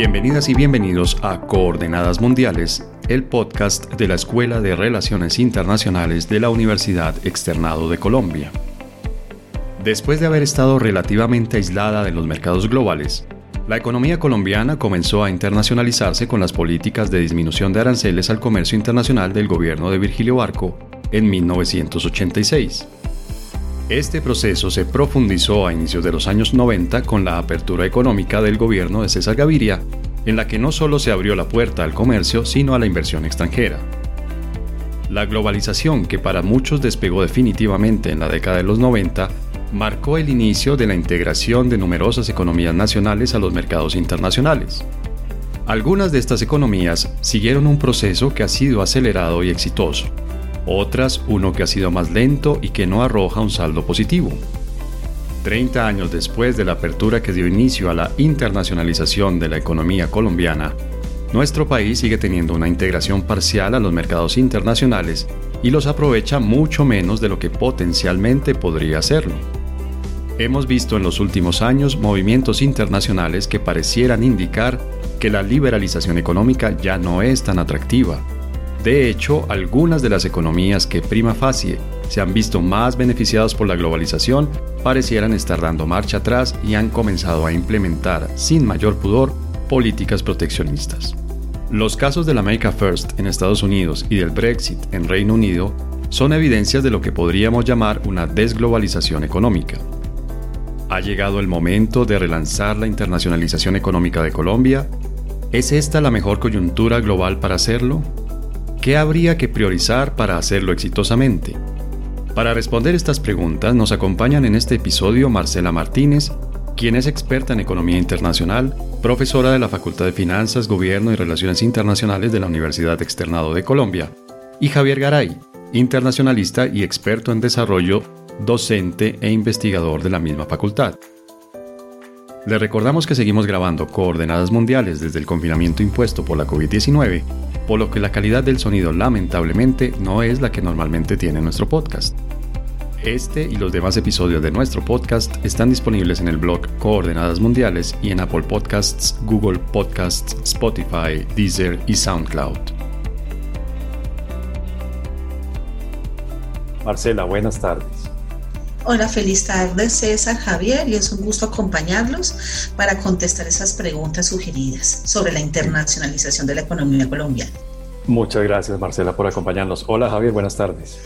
Bienvenidas y bienvenidos a Coordenadas Mundiales, el podcast de la Escuela de Relaciones Internacionales de la Universidad Externado de Colombia. Después de haber estado relativamente aislada de los mercados globales, la economía colombiana comenzó a internacionalizarse con las políticas de disminución de aranceles al comercio internacional del gobierno de Virgilio Barco en 1986. Este proceso se profundizó a inicios de los años 90 con la apertura económica del gobierno de César Gaviria, en la que no solo se abrió la puerta al comercio, sino a la inversión extranjera. La globalización, que para muchos despegó definitivamente en la década de los 90, marcó el inicio de la integración de numerosas economías nacionales a los mercados internacionales. Algunas de estas economías siguieron un proceso que ha sido acelerado y exitoso, otras uno que ha sido más lento y que no arroja un saldo positivo. 30 años después de la apertura que dio inicio a la internacionalización de la economía colombiana, nuestro país sigue teniendo una integración parcial a los mercados internacionales y los aprovecha mucho menos de lo que potencialmente podría hacerlo. Hemos visto en los últimos años movimientos internacionales que parecieran indicar que la liberalización económica ya no es tan atractiva de hecho, algunas de las economías que prima facie se han visto más beneficiadas por la globalización parecieran estar dando marcha atrás y han comenzado a implementar, sin mayor pudor, políticas proteccionistas. Los casos del America First en Estados Unidos y del Brexit en Reino Unido son evidencias de lo que podríamos llamar una desglobalización económica. ¿Ha llegado el momento de relanzar la internacionalización económica de Colombia? ¿Es esta la mejor coyuntura global para hacerlo? ¿Qué habría que priorizar para hacerlo exitosamente? Para responder estas preguntas nos acompañan en este episodio Marcela Martínez, quien es experta en economía internacional, profesora de la Facultad de Finanzas, Gobierno y Relaciones Internacionales de la Universidad Externado de Colombia, y Javier Garay, internacionalista y experto en desarrollo, docente e investigador de la misma facultad. Le recordamos que seguimos grabando coordenadas mundiales desde el confinamiento impuesto por la COVID-19 por lo que la calidad del sonido lamentablemente no es la que normalmente tiene nuestro podcast. Este y los demás episodios de nuestro podcast están disponibles en el blog Coordenadas Mundiales y en Apple Podcasts, Google Podcasts, Spotify, Deezer y SoundCloud. Marcela, buenas tardes. Hola, feliz tarde César, Javier, y es un gusto acompañarlos para contestar esas preguntas sugeridas sobre la internacionalización de la economía colombiana. Muchas gracias Marcela por acompañarnos. Hola Javier, buenas tardes.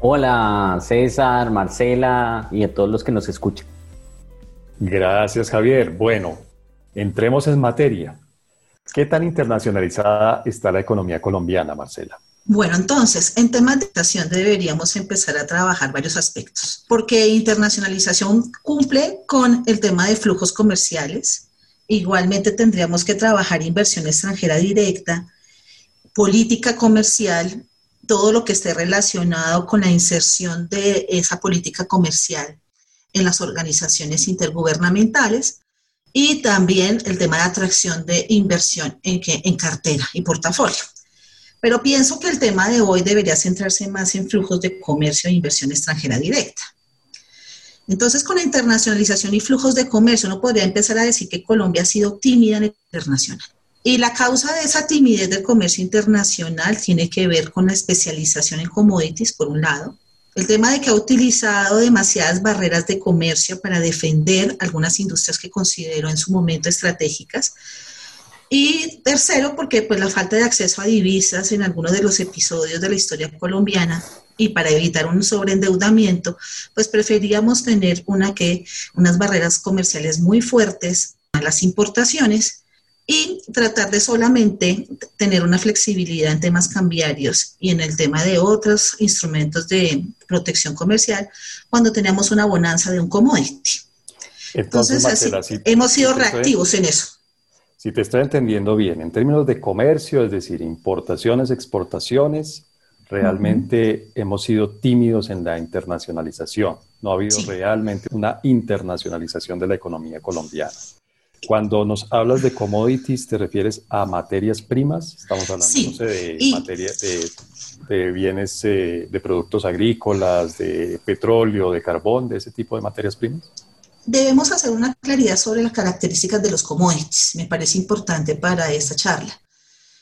Hola César, Marcela y a todos los que nos escuchan. Gracias Javier. Bueno, entremos en materia. ¿Qué tan internacionalizada está la economía colombiana, Marcela? Bueno, entonces, en temas de educación deberíamos empezar a trabajar varios aspectos, porque internacionalización cumple con el tema de flujos comerciales. Igualmente tendríamos que trabajar inversión extranjera directa, política comercial, todo lo que esté relacionado con la inserción de esa política comercial en las organizaciones intergubernamentales y también el tema de atracción de inversión en, en cartera y portafolio. Pero pienso que el tema de hoy debería centrarse más en flujos de comercio e inversión extranjera directa. Entonces, con la internacionalización y flujos de comercio, uno podría empezar a decir que Colombia ha sido tímida en el internacional. Y la causa de esa timidez del comercio internacional tiene que ver con la especialización en commodities, por un lado, el tema de que ha utilizado demasiadas barreras de comercio para defender algunas industrias que consideró en su momento estratégicas, y tercero, porque pues la falta de acceso a divisas en algunos de los episodios de la historia colombiana y para evitar un sobreendeudamiento, pues preferíamos tener una que, unas barreras comerciales muy fuertes a las importaciones y tratar de solamente tener una flexibilidad en temas cambiarios y en el tema de otros instrumentos de protección comercial cuando teníamos una bonanza de un commodity. Entonces, así, hemos sido reactivos en eso. Si te estoy entendiendo bien, en términos de comercio, es decir, importaciones, exportaciones, realmente hemos sido tímidos en la internacionalización. No ha habido realmente una internacionalización de la economía colombiana. Cuando nos hablas de commodities, ¿te refieres a materias primas? Estamos hablando de, de, bienes, eh, de productos agrícolas, de petróleo, de carbón, de ese tipo de materias primas. Debemos hacer una claridad sobre las características de los commodities. Me parece importante para esta charla.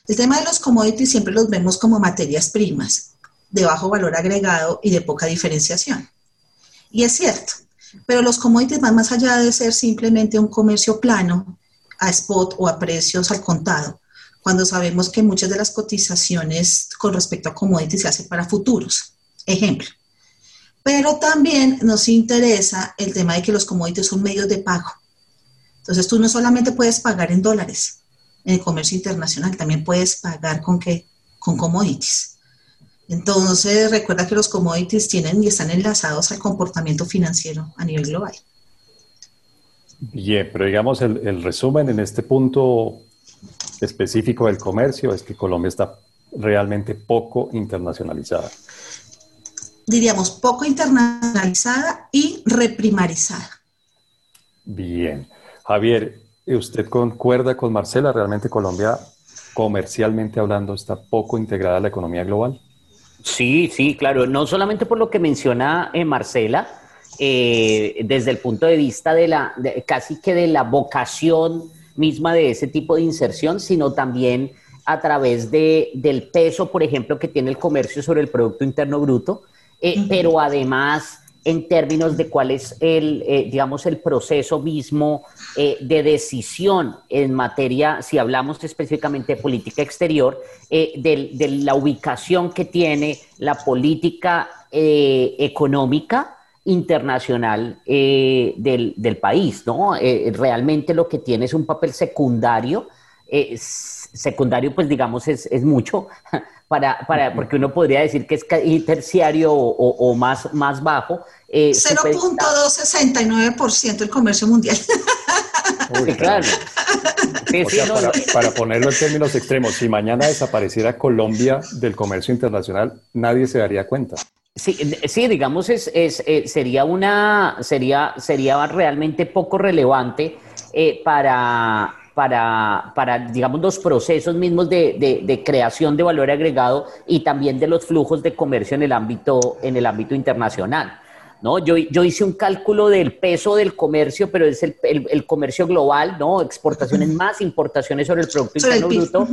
El tema de los commodities siempre los vemos como materias primas de bajo valor agregado y de poca diferenciación. Y es cierto, pero los commodities van más allá de ser simplemente un comercio plano a spot o a precios al contado, cuando sabemos que muchas de las cotizaciones con respecto a commodities se hacen para futuros. Ejemplo. Pero también nos interesa el tema de que los commodities son medios de pago. Entonces tú no solamente puedes pagar en dólares en el comercio internacional, también puedes pagar con qué? Con commodities. Entonces recuerda que los commodities tienen y están enlazados al comportamiento financiero a nivel global. Bien, pero digamos el, resumen en este punto específico del comercio es que Colombia está realmente poco internacionalizada. Diríamos poco internacionalizada y reprimarizada. Bien. Javier, ¿usted concuerda con Marcela? ¿Realmente Colombia, comercialmente hablando, está poco integrada a la economía global? Sí, sí, claro. No solamente por lo que menciona eh, Marcela, eh, desde el punto de vista de la, casi que de la vocación misma de ese tipo de inserción, sino también a través de, del peso, por ejemplo, que tiene el comercio sobre el Producto Interno Bruto, eh, pero además en términos de cuál es el, eh, digamos, el proceso mismo de decisión en materia, si hablamos específicamente de política exterior, de, de, la ubicación que tiene la política económica internacional eh, del, del, país, ¿no? Eh, realmente lo que tiene es un papel secundario, eh, secundario pues digamos es, es mucho, para, para, porque uno podría decir que es terciario o, o, más, más bajo. 0.269% el comercio mundial. claro. para, para, ponerlo en términos extremos, si mañana desapareciera Colombia del comercio internacional, nadie se daría cuenta. Sí, sí, digamos, es, es eh, sería, una, sería, sería realmente poco relevante eh, para, para, para, digamos, los procesos mismos de, de, de, creación de valor agregado y también de los flujos de comercio en el ámbito, en el ámbito internacional. ¿no? Yo, yo hice un cálculo del peso del comercio, pero es el, el, comercio global, ¿no? Exportaciones más, importaciones sobre el Producto Interno Bruto.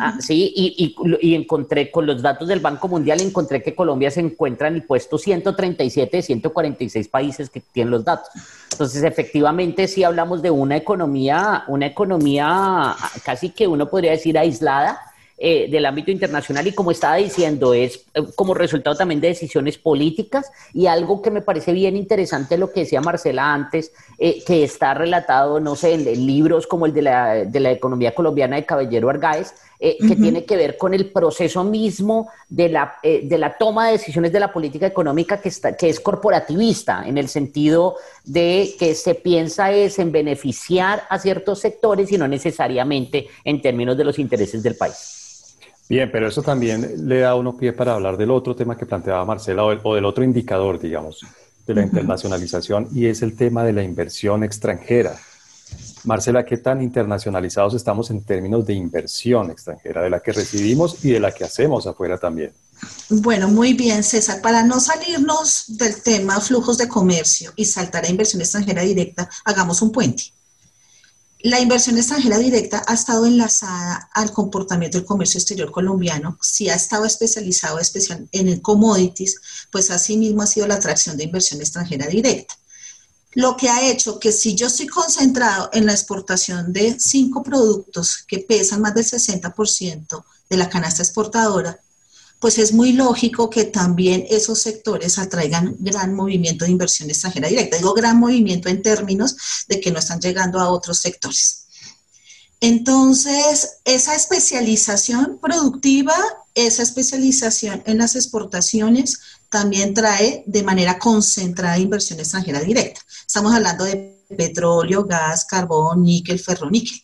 Ah, sí, y, y, y, encontré con los datos del Banco Mundial, encontré que Colombia se encuentra en el puesto 137 de 146 países que tienen los datos. Entonces, efectivamente, sí hablamos de una economía, una economía casi que uno podría decir aislada, eh, del ámbito internacional. Y como estaba diciendo, es eh, como resultado también de decisiones políticas. Y algo que me parece bien interesante lo que decía Marcela antes, eh, que está relatado, no sé, en, libros como el de la, de la, economía colombiana de Caballero Argáez, que tiene que ver con el proceso mismo de la, de la toma de decisiones de la política económica que, está, que es corporativista, en el sentido de que se piensa es en beneficiar a ciertos sectores y no necesariamente en términos de los intereses del país. Bien, pero eso también le da uno pie para hablar del otro tema que planteaba Marcela o, del otro indicador, digamos, de la internacionalización y es el tema de la inversión extranjera. Marcela, ¿qué tan internacionalizados estamos en términos de inversión extranjera, de la que recibimos y de la que hacemos afuera también? Bueno, muy bien, César. Para no salirnos del tema flujos de comercio y saltar a inversión extranjera directa, hagamos un puente. La inversión extranjera directa ha estado enlazada al comportamiento del comercio exterior colombiano. Si ha estado especializado especial en el commodities, pues asimismo ha sido la atracción de inversión extranjera directa. Lo que ha hecho que si yo estoy concentrado en la exportación de cinco productos que pesan más del 60% de la canasta exportadora, pues es muy lógico que también esos sectores atraigan gran movimiento de inversión extranjera directa. Digo gran movimiento en términos de que no están llegando a otros sectores. Entonces, esa especialización productiva, esa especialización en las exportaciones también trae de manera concentrada inversión extranjera directa. Estamos hablando de petróleo, gas, carbón, níquel, ferroníquel.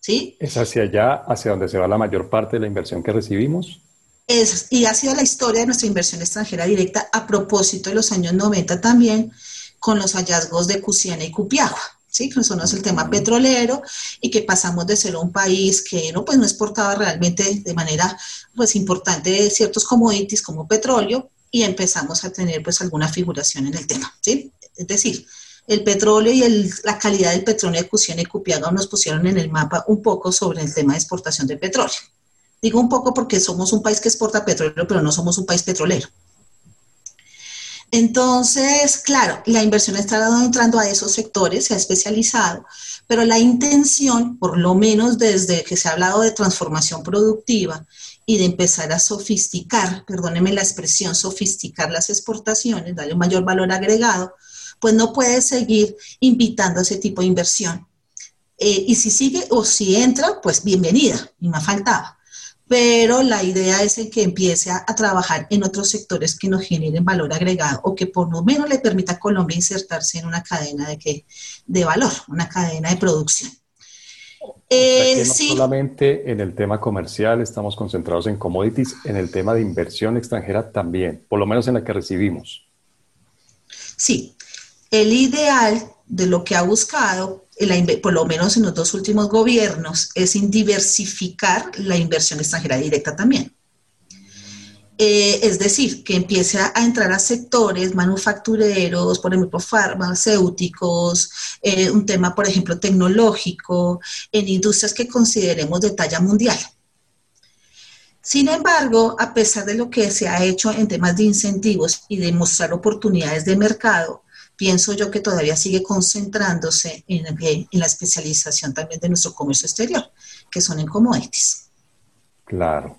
¿Sí? ¿Es hacia allá, hacia donde se va la mayor parte de la inversión que recibimos? es, y ha sido la historia de nuestra inversión extranjera directa a propósito de los años 90 también, con los hallazgos de Cusiana y Cupiagua. ¿sí? que son el tema petrolero y que pasamos de ser un país que no, pues no exportaba realmente de manera pues, importante ciertos commodities como petróleo y empezamos a tener pues alguna figuración en el tema. ¿sí? Es decir, el petróleo y la calidad del petróleo de Cusiana y Cupiaga nos pusieron en el mapa un poco sobre el tema de exportación de petróleo. Digo un poco porque somos un país que exporta petróleo, pero no somos un país petrolero. Entonces, claro, la inversión está entrando a esos sectores, se ha especializado, pero la intención, por lo menos desde que se ha hablado de transformación productiva y de empezar a sofisticar, perdóneme la expresión, sofisticar las exportaciones, darle un mayor valor agregado, pues no puede seguir invitando a ese tipo de inversión. Eh, y si sigue o si entra, pues bienvenida, y me faltaba. Pero la idea es que empiece a, trabajar en otros sectores que nos generen valor agregado o que por lo menos le permita a Colombia insertarse en una cadena de, que, de valor, una cadena de producción. Eh, no solamente en el tema comercial estamos concentrados en commodities, en el tema de inversión extranjera también, por lo menos en la que recibimos. Sí, el ideal de lo que ha buscado, por lo menos en los dos últimos gobiernos, es diversificar la inversión extranjera directa también. Eh, es decir, que empiece a, entrar a sectores manufactureros, por ejemplo, farmacéuticos, eh, un tema, por ejemplo, tecnológico, en industrias que consideremos de talla mundial. Sin embargo, a pesar de lo que se ha hecho en temas de incentivos y de mostrar oportunidades de mercado, pienso yo que todavía sigue concentrándose en, la especialización también de nuestro comercio exterior, que son en commodities. Claro.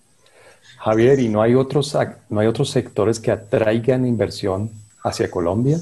Javier, ¿y no hay otros, no hay otros sectores que atraigan inversión hacia Colombia?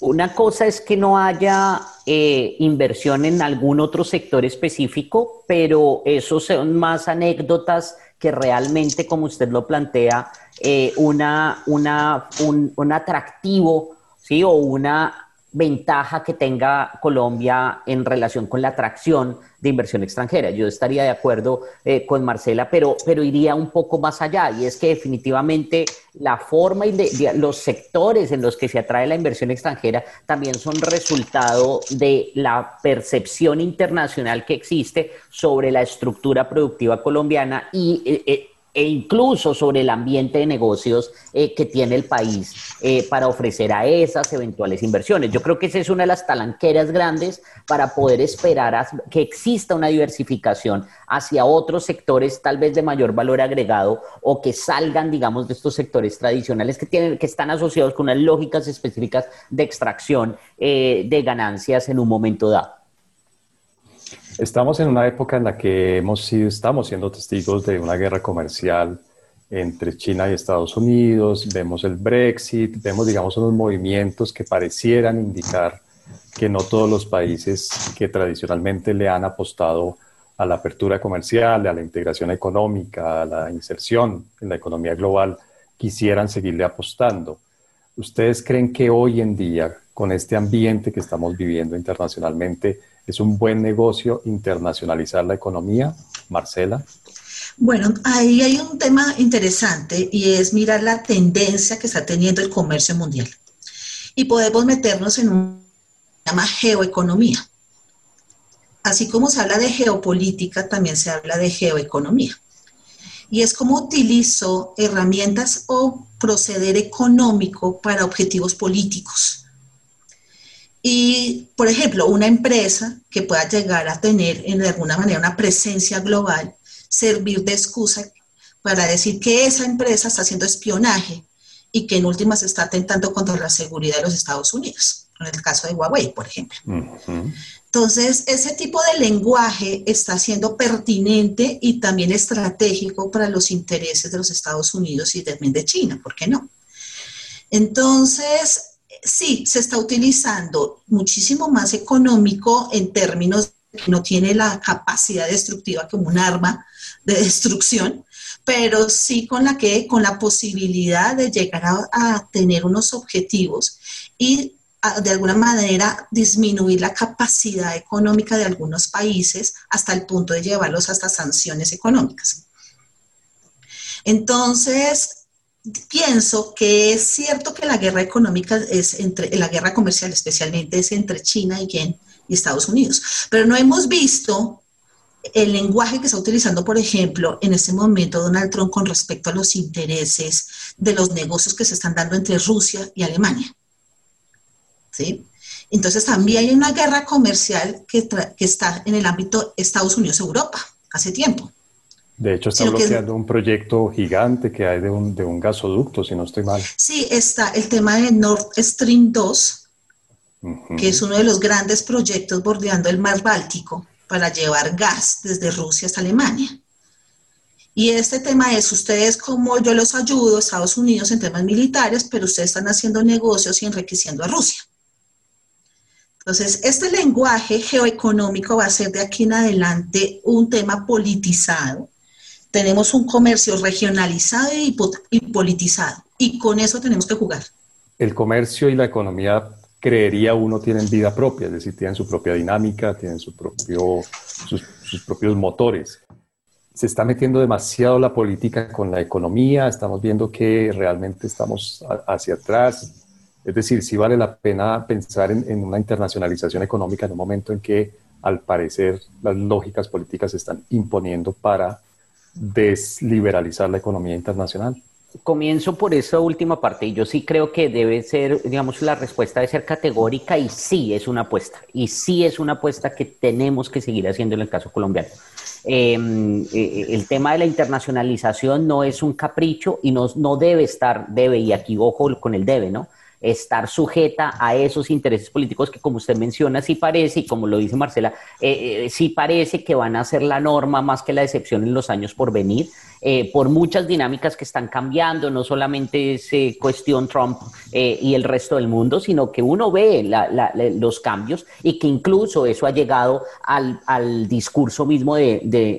Una cosa es que no haya eh, inversión en algún otro sector específico, pero eso son más anécdotas que realmente, como usted lo plantea, eh, una, una, un atractivo ¿sí? o una ventaja que tenga Colombia en relación con la atracción de inversión extranjera. Yo estaría de acuerdo eh, con Marcela, pero, pero iría un poco más allá y es que definitivamente la forma y los sectores en los que se atrae la inversión extranjera también son resultado de la percepción internacional que existe sobre la estructura productiva colombiana y eh, eh, e incluso sobre el ambiente de negocios eh, que tiene el país eh, para ofrecer a esas eventuales inversiones. Yo creo que esa es una de las talanqueras grandes para poder esperar a que exista una diversificación hacia otros sectores tal vez de mayor valor agregado o que salgan, digamos, de estos sectores tradicionales que, tienen, que están asociados con unas lógicas específicas de extracción eh, de ganancias en un momento dado. Estamos en una época en la que hemos sido, estamos siendo testigos de una guerra comercial entre China y Estados Unidos, vemos el Brexit, vemos, digamos, unos movimientos que parecieran indicar que no todos los países que tradicionalmente le han apostado a la apertura comercial, a la integración económica, a la inserción en la economía global, quisieran seguirle apostando. ¿Ustedes creen que hoy en día, con este ambiente que estamos viviendo internacionalmente, ¿Es un buen negocio internacionalizar la economía? Marcela. Bueno, ahí hay un tema interesante y es mirar la tendencia que está teniendo el comercio mundial. Y podemos meternos en un llama geoeconomía. Así como se habla de geopolítica, también se habla de geoeconomía. Y es cómo utilizo herramientas o proceder económico para objetivos políticos. Y, por ejemplo, una empresa que pueda llegar a tener en alguna manera una presencia global, servir de excusa para decir que esa empresa está haciendo espionaje y que en últimas está atentando contra la seguridad de los Estados Unidos, en el caso de Huawei, por ejemplo. Entonces, ese tipo de lenguaje está siendo pertinente y también estratégico para los intereses de los Estados Unidos y también de China, ¿por qué no? Entonces, sí, se está utilizando muchísimo más económico en términos que no tiene la capacidad destructiva como un arma de destrucción, pero sí con la que, con la posibilidad de llegar a, tener unos objetivos y de alguna manera disminuir la capacidad económica de algunos países hasta el punto de llevarlos hasta sanciones económicas. Entonces, pienso que es cierto que la guerra económica es entre, la guerra comercial especialmente es entre China y, y Estados Unidos, pero no hemos visto el lenguaje que está utilizando, por ejemplo, en este momento Donald Trump con respecto a los intereses de los negocios que se están dando entre Rusia y Alemania. ¿Sí? Entonces también hay una guerra comercial que, está en el ámbito Estados Unidos-Europa hace tiempo. De hecho, está bloqueando un proyecto gigante que hay de un, de un gasoducto, si no estoy mal. Sí, está el tema de Nord Stream 2, que es uno de los grandes proyectos bordeando el mar Báltico para llevar gas desde Rusia hasta Alemania. Y este tema es, ustedes como yo los ayudo, Estados Unidos, en temas militares, pero ustedes están haciendo negocios y enriqueciendo a Rusia. Entonces, este lenguaje geoeconómico va a ser de aquí en adelante un tema politizado. Tenemos un comercio regionalizado y, politizado, y con eso tenemos que jugar. El comercio y la economía creería uno tienen vida propia, es decir, tienen su propia dinámica, tienen su propio, sus, sus, propios motores. Se está metiendo demasiado la política con la economía, estamos viendo que realmente estamos hacia atrás. Es decir, sí vale la pena pensar en, una internacionalización económica en un momento en que, al parecer, las lógicas políticas se están imponiendo para desliberalizar la economía internacional. Comienzo por esa última parte. Yo sí creo que debe ser, digamos, la respuesta debe ser categórica y sí es una apuesta. Y sí es una apuesta que tenemos que seguir haciendo en el caso colombiano. Em, eh, el tema de la internacionalización no es un capricho y no, no debe estar, debe, y aquí ojo con el debe, ¿no? Estar sujeta a esos intereses políticos que, como usted menciona, sí parece, y como lo dice Marcela, eh, eh, sí parece que van a ser la norma más que la excepción en los años por venir. Eh, por muchas dinámicas que están cambiando, no solamente es cuestión Trump eh, y el resto del mundo, sino que uno ve los cambios y que incluso eso ha llegado al, discurso mismo de,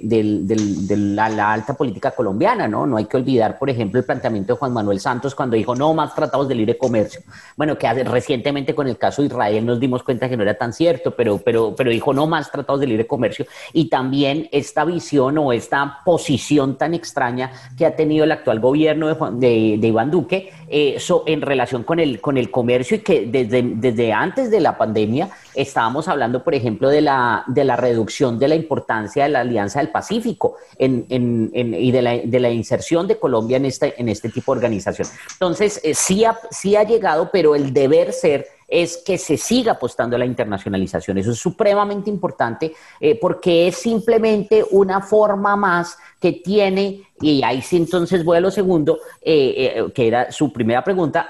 la, alta política colombiana, ¿no? No hay que olvidar, por ejemplo, el planteamiento de Juan Manuel Santos cuando dijo no más tratados de libre comercio. Bueno, que hace, recientemente con el caso de Israel nos dimos cuenta que no era tan cierto, pero, pero, pero dijo no más tratados de libre comercio y también esta visión o esta posición tan extraña que ha tenido el actual gobierno de, de, Iván Duque eh, en relación con el, con el comercio y que desde, desde antes de la pandemia estábamos hablando, por ejemplo, de la, de la reducción de la importancia de la Alianza del Pacífico en, en, y de la, de la, inserción de Colombia en este, en este tipo de organización. Entonces, eh, sí, ha, sí ha llegado, pero el deber ser es que se siga apostando a la internacionalización. Eso es supremamente importante eh, porque es simplemente una forma más que tiene, y ahí sí entonces voy a lo segundo, eh, eh, que era su primera pregunta,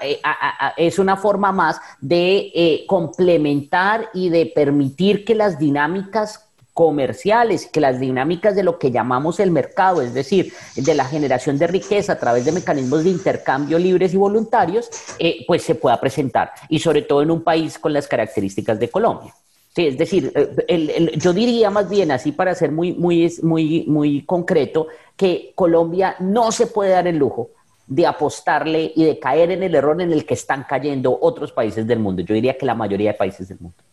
es una forma más de complementar y de permitir que las dinámicas comerciales, que las dinámicas de lo que llamamos el mercado, es decir, de la generación de riqueza a través de mecanismos de intercambio libres y voluntarios, eh, pues se pueda presentar. Y sobre todo en un país con las características de Colombia. Es decir, eh, yo diría más bien así para ser muy, muy, muy, muy concreto, que Colombia no se puede dar el lujo de apostarle y de caer en el error en el que están cayendo otros países del mundo. Yo diría que la mayoría de países del mundo.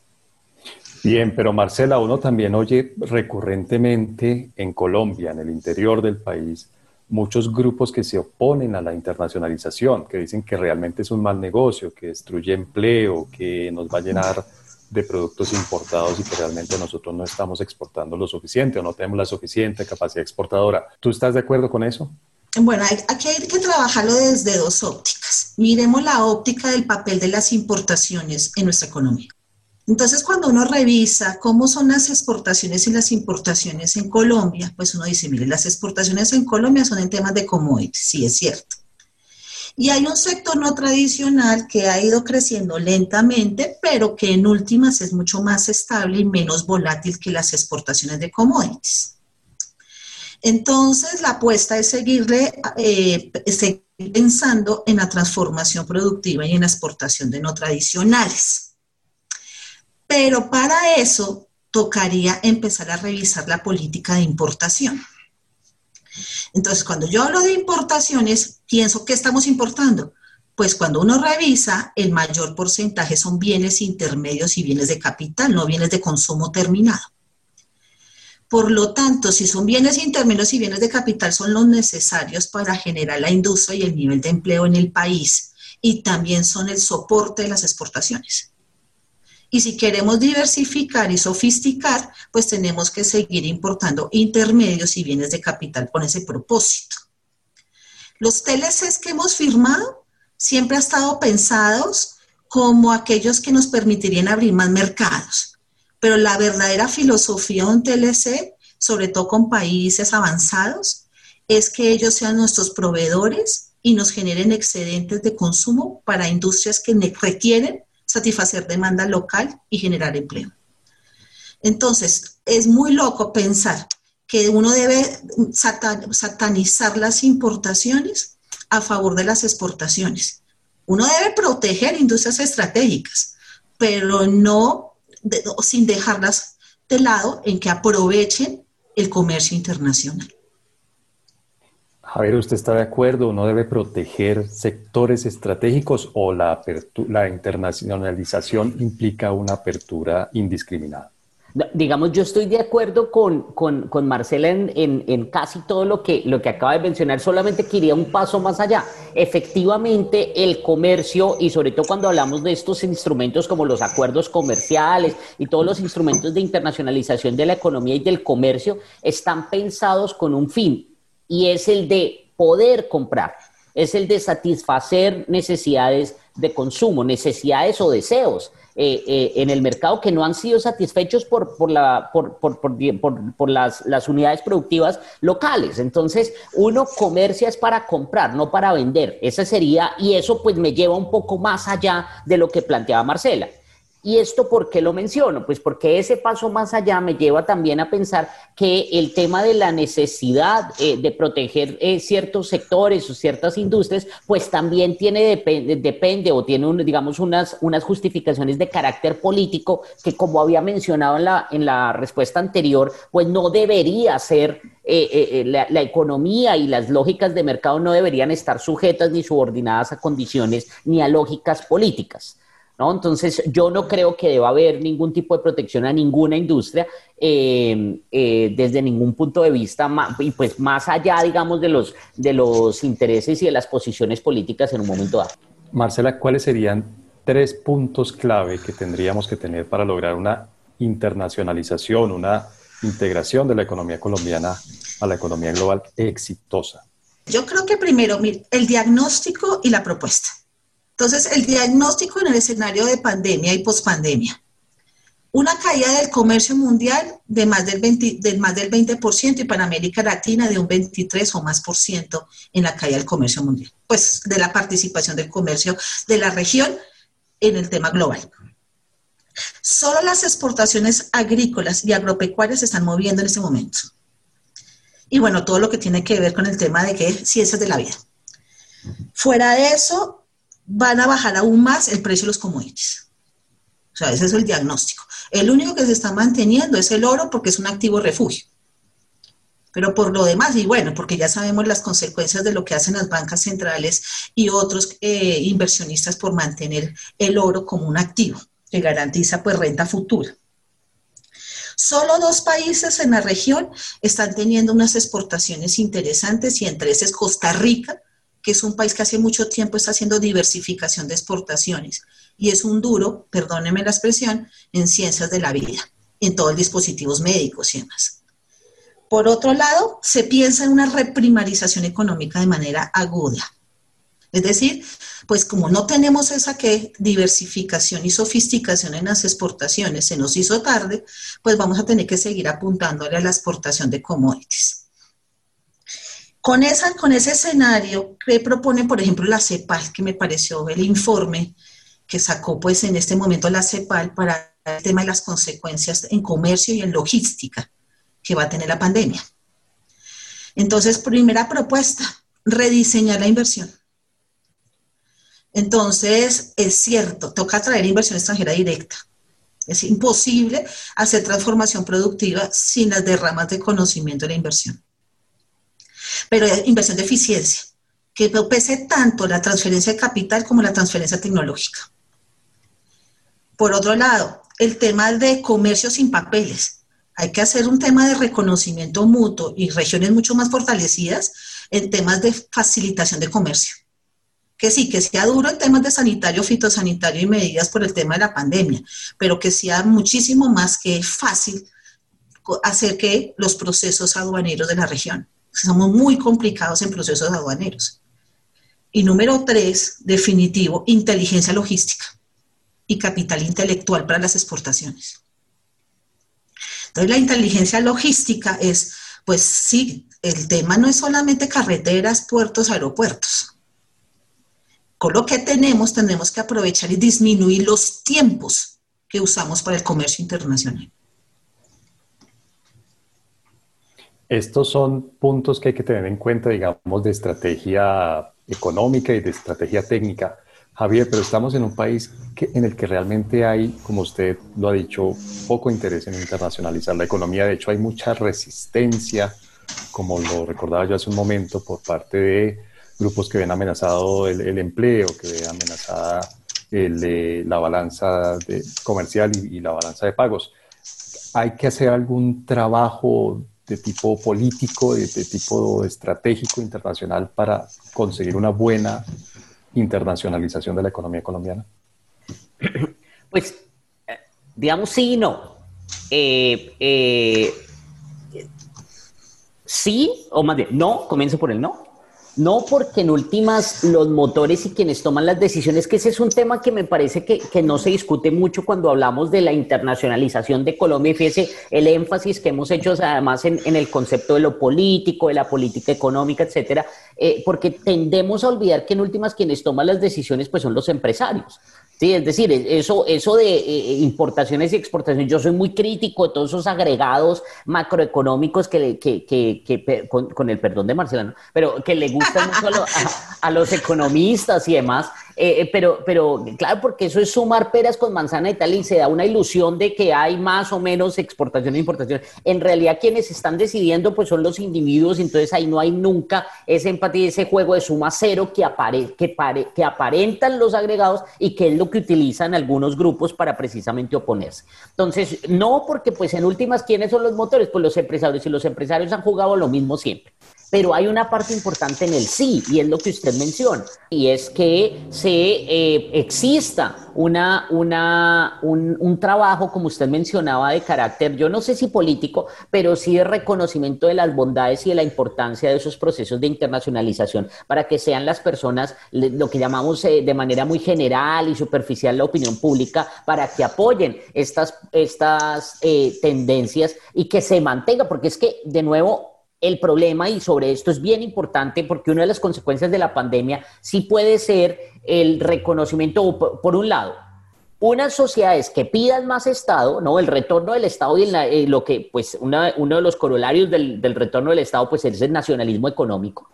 Bien, pero Marcela, uno también oye recurrentemente en Colombia, en el interior del país, muchos grupos que se oponen a la internacionalización, que dicen que realmente es un mal negocio, que destruye empleo, que nos va a llenar de productos importados y que realmente nosotros no estamos exportando lo suficiente o no tenemos la suficiente capacidad exportadora. ¿Tú estás de acuerdo con eso? Bueno, aquí hay que trabajarlo desde dos ópticas. Miremos la óptica del papel de las importaciones en nuestra economía. Entonces, cuando uno revisa cómo son las exportaciones y las importaciones en Colombia, pues uno dice, mire, las exportaciones en Colombia son en temas de commodities, sí es cierto. Y hay un sector no tradicional que ha ido creciendo lentamente, pero que en últimas es mucho más estable y menos volátil que las exportaciones de commodities. Entonces, la apuesta es seguirle, eh, seguir pensando en la transformación productiva y en la exportación de no tradicionales. Pero para eso tocaría empezar a revisar la política de importación. Entonces, cuando yo hablo de importaciones, pienso que estamos importando. Pues cuando uno revisa, el mayor porcentaje son bienes intermedios y bienes de capital, no bienes de consumo terminado. Por lo tanto, si son bienes intermedios y bienes de capital, son los necesarios para generar la industria y el nivel de empleo en el país y también son el soporte de las exportaciones. Y si queremos diversificar y sofisticar, pues tenemos que seguir importando intermedios y bienes de capital con ese propósito. Los TLCs que hemos firmado siempre han estado pensados como aquellos que nos permitirían abrir más mercados. Pero la verdadera filosofía de un TLC, sobre todo con países avanzados, es que ellos sean nuestros proveedores y nos generen excedentes de consumo para industrias que requieren satisfacer demanda local y generar empleo. Entonces, es muy loco pensar que uno debe satanizar las importaciones a favor de las exportaciones. Uno debe proteger industrias estratégicas, pero no sin dejarlas de lado en que aprovechen el comercio internacional. Javier, ¿usted está de acuerdo? ¿Uno debe proteger sectores estratégicos o la, la internacionalización implica una apertura indiscriminada? Digamos, yo estoy de acuerdo con, con, Marcela en, en, casi todo lo que, lo que acaba de mencionar, solamente quería un paso más allá. Efectivamente, el comercio, y sobre todo cuando hablamos de estos instrumentos como los acuerdos comerciales y todos los instrumentos de internacionalización de la economía y del comercio, están pensados con un fin, y es el de poder comprar, es el de satisfacer necesidades de consumo, necesidades o deseos. Eh, eh, en el mercado que no han sido satisfechos por, por, la, por, por, por las, las, unidades productivas locales. Entonces, uno comercia es para comprar, no para vender. Ese sería, y eso pues me lleva un poco más allá de lo que planteaba Marcela. ¿Y esto por qué lo menciono? Pues porque ese paso más allá me lleva también a pensar que el tema de la necesidad eh, de proteger eh, ciertos sectores o ciertas industrias, pues también tiene depende, depende o tiene, digamos, unas, unas justificaciones de carácter político que, como había mencionado en la, en la respuesta anterior, pues no debería ser eh, la, la, economía y las lógicas de mercado no deberían estar sujetas ni subordinadas a condiciones ni a lógicas políticas. ¿No? Entonces, yo no creo que deba haber ningún tipo de protección a ninguna industria eh, eh, desde ningún punto de vista, y pues más allá, digamos, de los, de los intereses y de las posiciones políticas en un momento dado. Marcela, ¿cuáles serían tres puntos clave que tendríamos que tener para lograr una internacionalización, una integración de la economía colombiana a la economía global exitosa? Yo creo que primero, el diagnóstico y la propuesta. Entonces, el diagnóstico en el escenario de pandemia y pospandemia. Una caída del comercio mundial de más del, 20, más del 20% y para América Latina de un 23 o más por ciento en la caída del comercio mundial. Pues de la participación del comercio de la región en el tema global. Solo las exportaciones agrícolas y agropecuarias se están moviendo en este momento. Y bueno, todo lo que tiene que ver con el tema de que ciencias de la vida. Fuera de eso, van a bajar aún más el precio de los commodities. O sea, ese es el diagnóstico. El único que se está manteniendo es el oro porque es un activo refugio. Pero por lo demás, y bueno, porque ya sabemos las consecuencias de lo que hacen las bancas centrales y otros eh, inversionistas por mantener el oro como un activo que garantiza pues renta futura. Solo dos países en la región están teniendo unas exportaciones interesantes y entre esos Costa Rica, que es un país que hace mucho tiempo está haciendo diversificación de exportaciones y es un duro, perdónenme la expresión, en ciencias de la vida, en todos los dispositivos médicos y demás. Por otro lado, se piensa en una reprimarización económica de manera aguda. Es decir, pues como no tenemos esa que diversificación y sofisticación en las exportaciones, se nos hizo tarde, pues vamos a tener que seguir apuntándole a la exportación de commodities. Con, ese escenario, ¿qué propone, por ejemplo, la CEPAL, que me pareció el informe que sacó pues en este momento la CEPAL para el tema de las consecuencias en comercio y en logística que va a tener la pandemia? Entonces, primera propuesta, rediseñar la inversión. Entonces, es cierto, toca traer inversión extranjera directa. Es imposible hacer transformación productiva sin las derramas de conocimiento de la inversión pero inversión de eficiencia, que pese tanto la transferencia de capital como la transferencia tecnológica. Por otro lado, el tema de comercio sin papeles. Hay que hacer un tema de reconocimiento mutuo y regiones mucho más fortalecidas en temas de facilitación de comercio. Que sí, que sea duro en temas de sanitario, fitosanitario y medidas por el tema de la pandemia, pero que sea muchísimo más que fácil hacer que los procesos aduaneros de la región somos muy complicados en procesos aduaneros. Y número tres, definitivo, inteligencia logística. y capital intelectual para las exportaciones. Entonces, la inteligencia logística es, pues sí, el tema no es solamente carreteras, puertos, aeropuertos. Con lo que tenemos, tenemos que aprovechar y disminuir los tiempos que usamos para el comercio internacional. Estos son puntos que hay que tener en cuenta, digamos, de estrategia económica y de estrategia técnica. Javier, pero estamos en un país en el que realmente hay, como usted lo ha dicho, poco interés en internacionalizar la economía. De hecho, hay mucha resistencia, como lo recordaba yo hace un momento, por parte de grupos que ven amenazado el, empleo, que ven amenazada la balanza comercial y, y la balanza de pagos. Hay que hacer algún trabajo de tipo político, de, tipo estratégico internacional para conseguir una buena internacionalización de la economía colombiana? Pues, digamos sí y no. Eh, eh, sí, o más bien, no, comienzo por el no. No porque en últimas los motores y quienes toman las decisiones, que ese es un tema que me parece que, no se discute mucho cuando hablamos de la internacionalización de Colombia y fíjese el énfasis que hemos hecho además en, el concepto de lo político, de la política económica, etcétera, eh, porque tendemos a olvidar que en últimas quienes toman las decisiones pues son los empresarios. Sí, es decir, eso, eso de eh, eh, importaciones y exportaciones, yo soy muy crítico de todos esos agregados macroeconómicos que, que, que, con, el perdón de Marcela, pero que le gustan mucho a, los economistas y demás, eh, eh, pero, pero claro, porque eso es sumar peras con manzana y tal, y se da una ilusión de que hay más o menos exportación e importación. En realidad, quienes están decidiendo, pues son los individuos, entonces ahí no hay nunca ese empatía, ese juego de suma cero que, apare, que, pare, que aparentan los agregados y que es lo que utilizan algunos grupos para precisamente oponerse. Entonces, no porque, pues en últimas, ¿quiénes son los motores? Pues los empresarios, y los empresarios han jugado lo mismo siempre. Pero hay una parte importante en el sí, y es lo que usted menciona, y es que se eh, exista una, una, un, trabajo, como usted mencionaba, de carácter, yo no sé si político, pero sí de reconocimiento de las bondades y de la importancia de esos procesos de internacionalización para que sean las personas, lo que llamamos eh, de manera muy general y superficial la opinión pública, para que apoyen estas, estas eh, tendencias y que se mantenga, porque es que, de nuevo, el problema, y sobre esto es bien importante, porque una de las consecuencias de la pandemia sí puede ser el reconocimiento, por un lado, unas sociedades que pidan más Estado, ¿no? El retorno del Estado y eh, lo que, pues, uno de los corolarios del, del, retorno del Estado, pues, es el nacionalismo económico.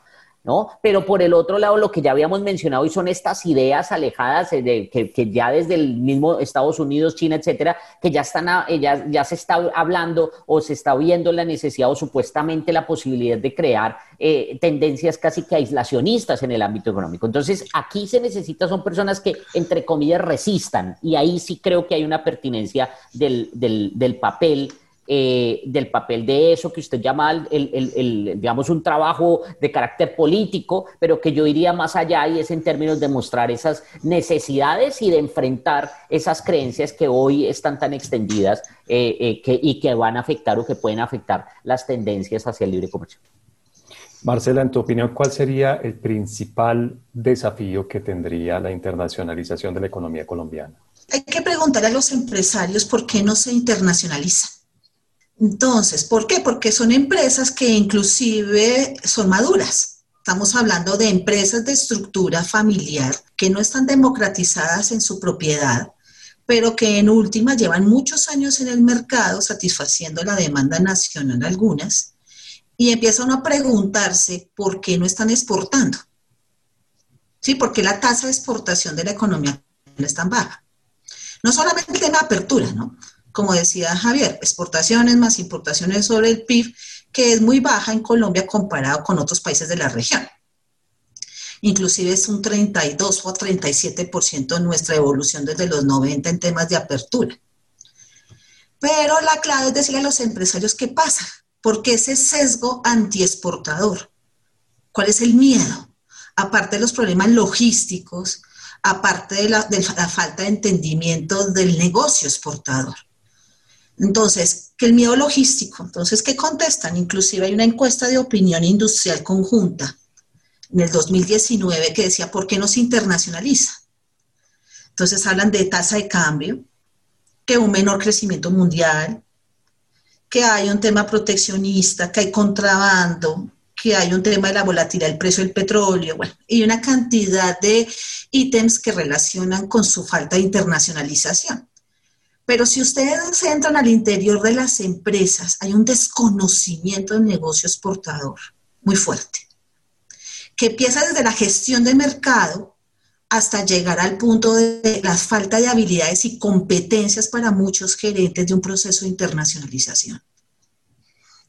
¿No? Pero por el otro lado, lo que ya habíamos mencionado y son estas ideas alejadas eh, de, que, ya desde el mismo Estados Unidos, China, etcétera, que ya están, eh, ya, se está hablando o se está viendo la necesidad o supuestamente la posibilidad de crear eh, tendencias casi que aislacionistas en el ámbito económico. Entonces, aquí se necesita, son personas que, entre comillas, resistan y ahí sí creo que hay una pertinencia del papel eh, del papel de eso que usted llama, el, digamos, un trabajo de carácter político, pero que yo iría más allá y es en términos de mostrar esas necesidades y de enfrentar esas creencias que hoy están tan extendidas eh, eh, que, y que van a afectar o que pueden afectar las tendencias hacia el libre comercio. Marcela, en tu opinión, ¿cuál sería el principal desafío que tendría la internacionalización de la economía colombiana? Hay que preguntar a los empresarios por qué no se internacionalizan entonces, ¿por qué? Porque son empresas que inclusive son maduras. Estamos hablando de empresas de estructura familiar que no están democratizadas en su propiedad, pero que en última llevan muchos años en el mercado satisfaciendo la demanda nacional algunas y empiezan a preguntarse por qué no están exportando. Sí, porque la tasa de exportación de la economía no es tan baja. No solamente el tema de apertura, ¿no? Como decía Javier, exportaciones más importaciones sobre el PIB, que es muy baja en Colombia comparado con otros países de la región. Inclusive es un 32 o 37% en nuestra evolución desde los 90 en temas de apertura. Pero la clave es decirle a los empresarios qué pasa, ¿por qué ese sesgo antiexportador? ¿Cuál es el miedo? Aparte de los problemas logísticos, aparte de la falta de entendimiento del negocio exportador. Entonces, que el miedo logístico, entonces, ¿qué contestan? Inclusive hay una encuesta de opinión industrial conjunta en el 2019 que decía, ¿por qué no se internacionaliza? Entonces hablan de tasa de cambio, que un menor crecimiento mundial, que hay un tema proteccionista, que hay contrabando, que hay un tema de la volatilidad del precio del petróleo, bueno, y una cantidad de ítems que relacionan con su falta de internacionalización. Pero si ustedes entran al interior de las empresas, hay un desconocimiento del negocio exportador muy fuerte, que empieza desde la gestión de mercado hasta llegar al punto de la falta de habilidades y competencias para muchos gerentes de un proceso de internacionalización.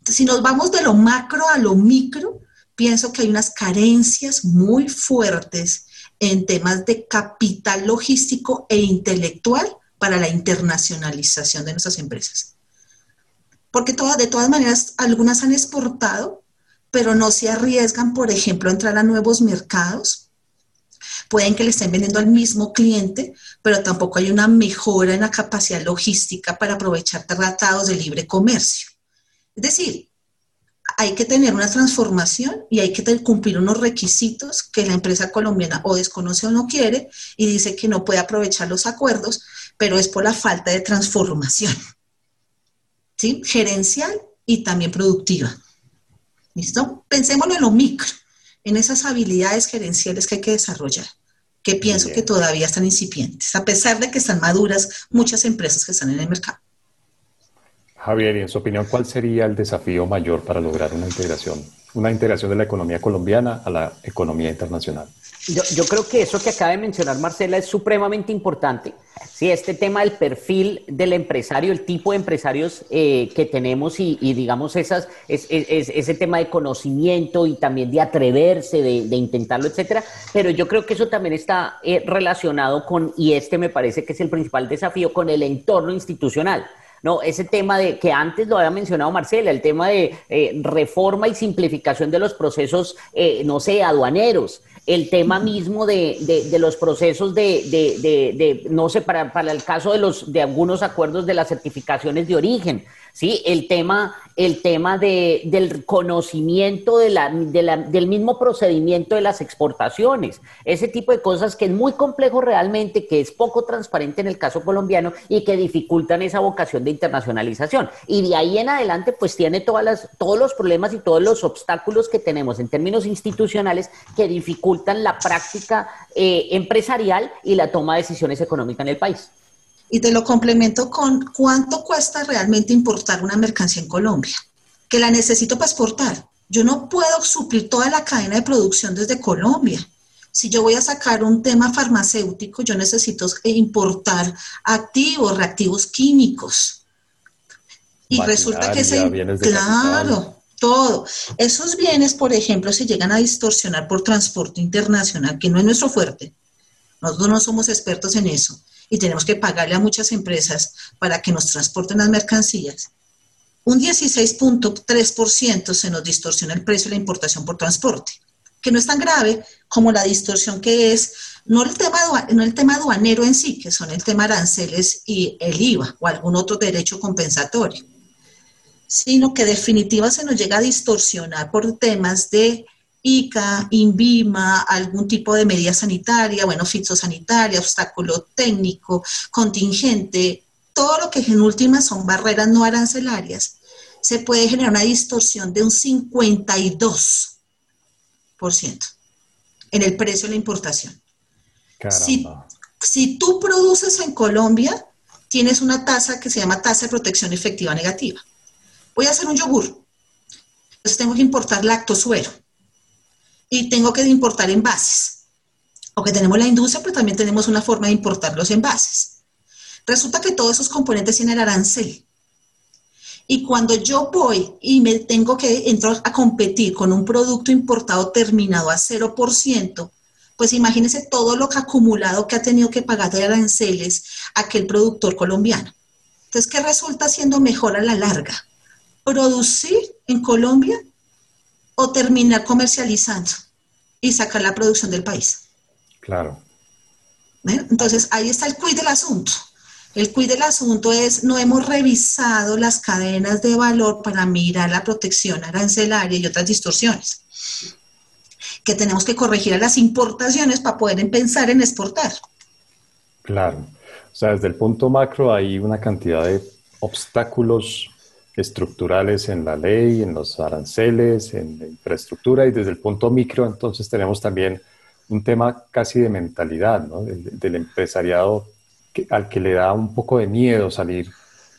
Si nos vamos de lo macro a lo micro, pienso que hay unas carencias muy fuertes en temas de capital logístico e intelectual para la internacionalización de nuestras empresas. Porque de todas maneras, algunas han exportado, pero no se arriesgan, por ejemplo, a entrar a nuevos mercados. Pueden que le estén vendiendo al mismo cliente, pero tampoco hay una mejora en la capacidad logística para aprovechar tratados de libre comercio. Es decir, hay que tener una transformación y hay que cumplir unos requisitos que la empresa colombiana o desconoce o no quiere y dice que no puede aprovechar los acuerdos, pero es por la falta de transformación, ¿sí? Gerencial y también productiva. ¿Listo? Pensémoslo en lo micro, en esas habilidades gerenciales que hay que desarrollar, que pienso que todavía están incipientes, a pesar de que están maduras muchas empresas que están en el mercado. Javier, y en su opinión, ¿cuál sería el desafío mayor para lograr una integración, una integración de la economía colombiana a la economía internacional? Yo, creo que eso que acaba de mencionar Marcela es supremamente importante. Sí, este tema del perfil del empresario, el tipo de empresarios eh, que tenemos y, digamos esas, es, ese tema de conocimiento y también de atreverse, de, intentarlo, etcétera. Pero yo creo que eso también está eh, relacionado con, y este me parece que es el principal desafío, con el entorno institucional. No, ese tema de que antes lo había mencionado Marcela, el tema de eh, reforma y simplificación de los procesos, eh, no sé, aduaneros, el tema mismo de, de, los procesos de, de, no sé, para, para el caso de, los, de algunos acuerdos de las certificaciones de origen, ¿sí? El tema el tema de, del conocimiento de la, del mismo procedimiento de las exportaciones, ese tipo de cosas que es muy complejo realmente, que es poco transparente en el caso colombiano y que dificultan esa vocación de internacionalización. Y de ahí en adelante, pues tiene todas las, todos los problemas y todos los obstáculos que tenemos en términos institucionales que dificultan la práctica eh, empresarial y la toma de decisiones económicas en el país y te lo complemento con cuánto cuesta realmente importar una mercancía en Colombia, que la necesito para exportar. Yo no puedo suplir toda la cadena de producción desde Colombia. Si yo voy a sacar un tema farmacéutico, yo necesito importar activos, reactivos químicos. Y resulta que ese, claro, todo. Esos bienes, por ejemplo, se llegan a distorsionar por transporte internacional, que no es nuestro fuerte. Nosotros no somos expertos en eso y tenemos que pagarle a muchas empresas para que nos transporten las mercancías, un 16.3% se nos distorsiona el precio de la importación por transporte, que no es tan grave como la distorsión que es no el tema, no el tema aduanero en sí, que son el tema aranceles y el IVA o algún otro derecho compensatorio, sino que definitiva se nos llega a distorsionar por temas de ICA, INVIMA, algún tipo de medida sanitaria, bueno, fitosanitaria, obstáculo técnico, contingente, todo lo que en última son barreras no arancelarias, se puede generar una distorsión de un 52% en el precio de la importación. Si, si tú produces en Colombia, tienes una tasa que se llama tasa de protección efectiva negativa. Voy a hacer un yogur. Entonces tengo que importar lactosuero y tengo que importar envases. O que tenemos la industria, pero también tenemos una forma de importar los envases. Resulta que todos esos componentes tienen arancel. Y cuando yo voy y me tengo que entrar a competir con un producto importado terminado a 0%, pues imagínense todo lo que acumulado que ha tenido que pagar de aranceles aquel productor colombiano. Entonces, ¿qué resulta siendo mejor a la larga? ¿Producir en Colombia o terminar comercializando y sacar la producción del país. Claro. Entonces, ahí está el quid del asunto. El quid del asunto es, no hemos revisado las cadenas de valor para mirar la protección arancelaria y otras distorsiones que tenemos que corregir a las importaciones para poder pensar en exportar. Claro. O sea, desde el punto macro hay una cantidad de obstáculos estructurales en la ley, en los aranceles, en la infraestructura y desde el punto micro entonces tenemos también un tema casi de mentalidad ¿no? del, empresariado al que le da un poco de miedo salir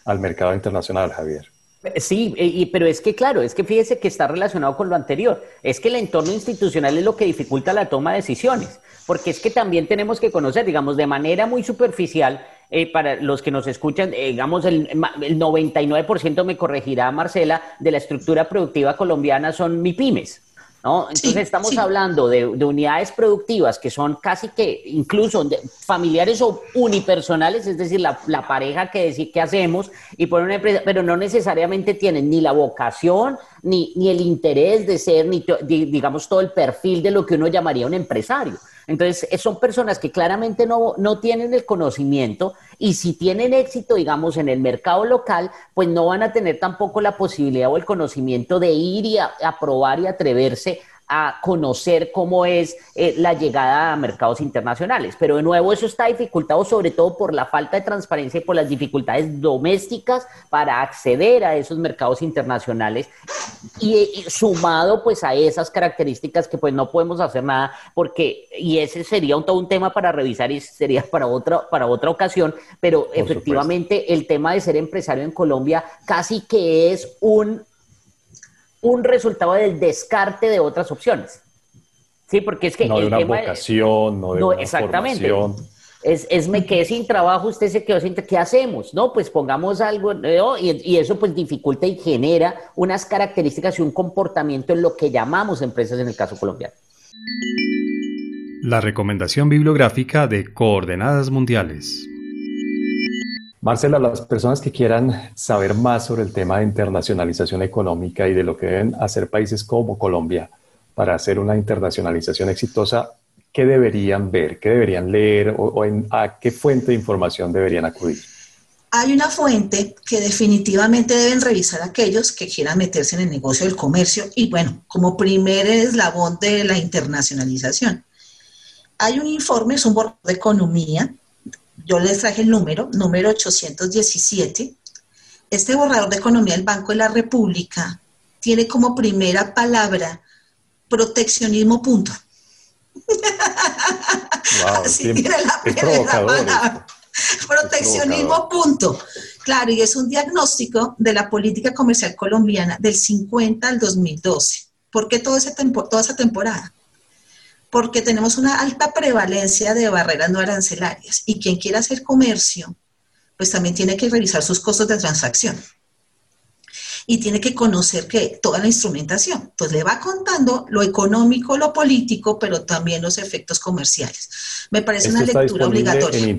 al mercado internacional, Javier. Sí, y, pero es que claro, es que fíjese que está relacionado con lo anterior. Es que el entorno institucional es lo que dificulta la toma de decisiones, porque es que también tenemos que conocer, digamos, de manera muy superficial, eh, para los que nos escuchan, eh, digamos, el, el 99% me corregirá Marcela, de la estructura productiva colombiana son MIPIMES. ¿no? Entonces estamos hablando de, unidades productivas que son casi que incluso familiares o unipersonales, es decir, la, pareja que decir que hacemos y por una empresa, pero no necesariamente tienen ni la vocación, ni, ni el interés de ser, ni digamos todo el perfil de lo que uno llamaría un empresario. Entonces, eh, son personas que claramente no, no tienen el conocimiento y si tienen éxito, digamos, en el mercado local, pues no van a tener tampoco la posibilidad o el conocimiento de ir y a, a probar y atreverse a conocer cómo es eh, la llegada a mercados internacionales. Pero de nuevo, eso está dificultado sobre todo por la falta de transparencia y por las dificultades domésticas para acceder a esos mercados internacionales y, sumado pues a esas características que pues no podemos hacer nada porque, y ese sería un, todo un tema para revisar y sería para otra, para otra ocasión, pero efectivamente el tema de ser empresario en Colombia casi que es un un resultado del descarte de otras opciones. Sí, porque es que... No de una vocación, no de una exactamente. Es, es, me quedé sin trabajo, usted se quedó sin... ¿Qué hacemos? No, pues pongamos algo, y, y, eso pues dificulta y genera unas características y un comportamiento en lo que llamamos empresas en el caso colombiano. La recomendación bibliográfica de Coordenadas Mundiales. Marcela, las personas que quieran saber más sobre el tema de internacionalización económica y de lo que deben hacer países como Colombia para hacer una internacionalización exitosa, ¿qué deberían ver? ¿Qué deberían leer? ¿O, a qué fuente de información deberían acudir? Hay una fuente que definitivamente deben revisar aquellos que quieran meterse en el negocio del comercio y bueno, como primer eslabón de la internacionalización. Hay un informe, es un borrador de economía yo les traje el número, número 817. Este borrador de economía del Banco de la República tiene como primera palabra proteccionismo punto. Así tiene la primera palabra. Proteccionismo punto. Claro, y es un diagnóstico de la política comercial colombiana del 50 al 2012. ¿Por qué todo ese toda esa temporada? Porque tenemos una alta prevalencia de barreras no arancelarias y quien quiera hacer comercio, pues también tiene que revisar sus costos de transacción y tiene que conocer que toda la instrumentación, pues le va contando lo económico, lo político, pero también los efectos comerciales. Me parece una lectura obligatoria.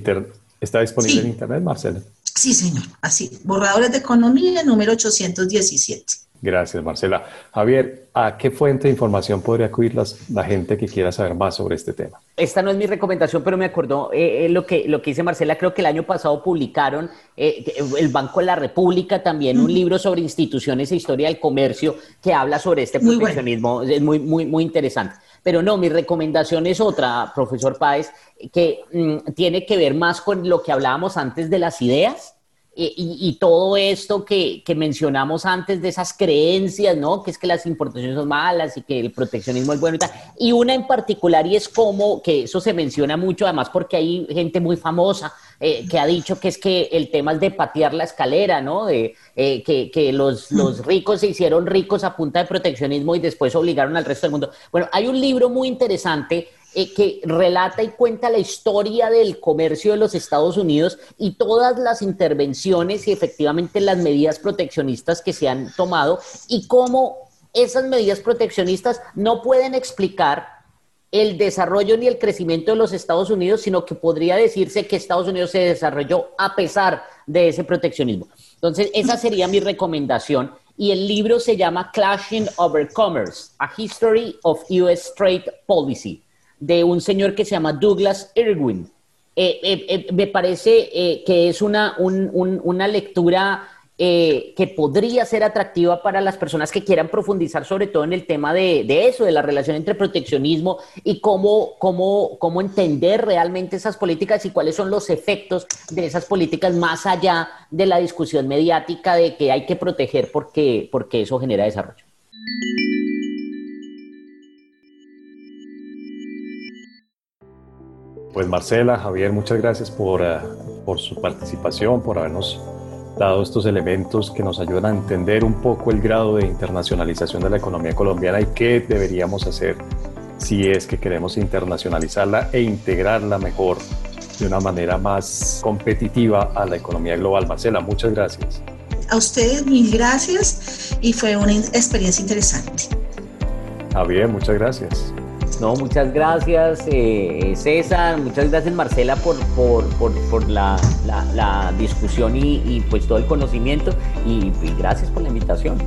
¿Está disponible en Internet, Marcela? Sí, señor, así. Borradores de Economía número 817. Gracias, Marcela. Javier, ¿a qué fuente de información podría acudir la gente que quiera saber más sobre este tema? Esta no es mi recomendación, pero me acordó eh, eh, lo, que, lo que dice Marcela. Creo que el año pasado publicaron eh, el Banco de la República también un libro sobre instituciones e historia del comercio que habla sobre este proteccionismo. Es muy, muy, muy interesante. Pero no, mi recomendación es otra, profesor Páez, que mm, tiene que ver más con lo que hablábamos antes de las ideas y, todo esto que, mencionamos antes de esas creencias, ¿no? Que es que las importaciones son malas y que el proteccionismo es bueno y tal. Y una en particular, y es como que eso se menciona mucho, además porque hay gente muy famosa eh, que ha dicho que es que el tema es de patear la escalera, ¿no? De eh, que, los, los ricos se hicieron ricos a punta de proteccionismo y después obligaron al resto del mundo. Bueno, hay un libro muy interesante eh, que relata y cuenta la historia del comercio de los Estados Unidos y todas las intervenciones y efectivamente las medidas proteccionistas que se han tomado y cómo esas medidas proteccionistas no pueden explicar el desarrollo ni el crecimiento de los Estados Unidos, sino que podría decirse que Estados Unidos se desarrolló a pesar de ese proteccionismo. Entonces, esa sería mi recomendación. Y el libro se llama Clashing Over Commerce, A History of U.S. Trade Policy de un señor que se llama Douglas Irwin. Eh, eh, eh, me parece que es una, una lectura que podría ser atractiva para las personas que quieran profundizar sobre todo en el tema de, eso, de la relación entre proteccionismo y cómo, cómo, cómo entender realmente esas políticas y cuáles son los efectos de esas políticas más allá de la discusión mediática de que hay que proteger porque, porque eso genera desarrollo. Pues Marcela, Javier, muchas gracias por, eh, por su participación, por habernos dado estos elementos que nos ayudan a entender un poco el grado de internacionalización de la economía colombiana y qué deberíamos hacer si es que queremos internacionalizarla e integrarla mejor de una manera más competitiva a la economía global. Marcela, muchas gracias. A ustedes mil gracias y fue una experiencia interesante. Javier, muchas gracias. No, muchas gracias eh, César, muchas gracias Marcela por, por, la, discusión y, pues todo el conocimiento y gracias por la invitación.